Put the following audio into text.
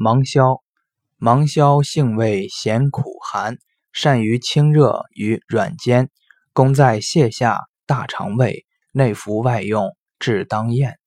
芒硝，芒硝性味咸苦寒，善于清热与软坚，功在泻下、大肠胃，内服外用，治当咽。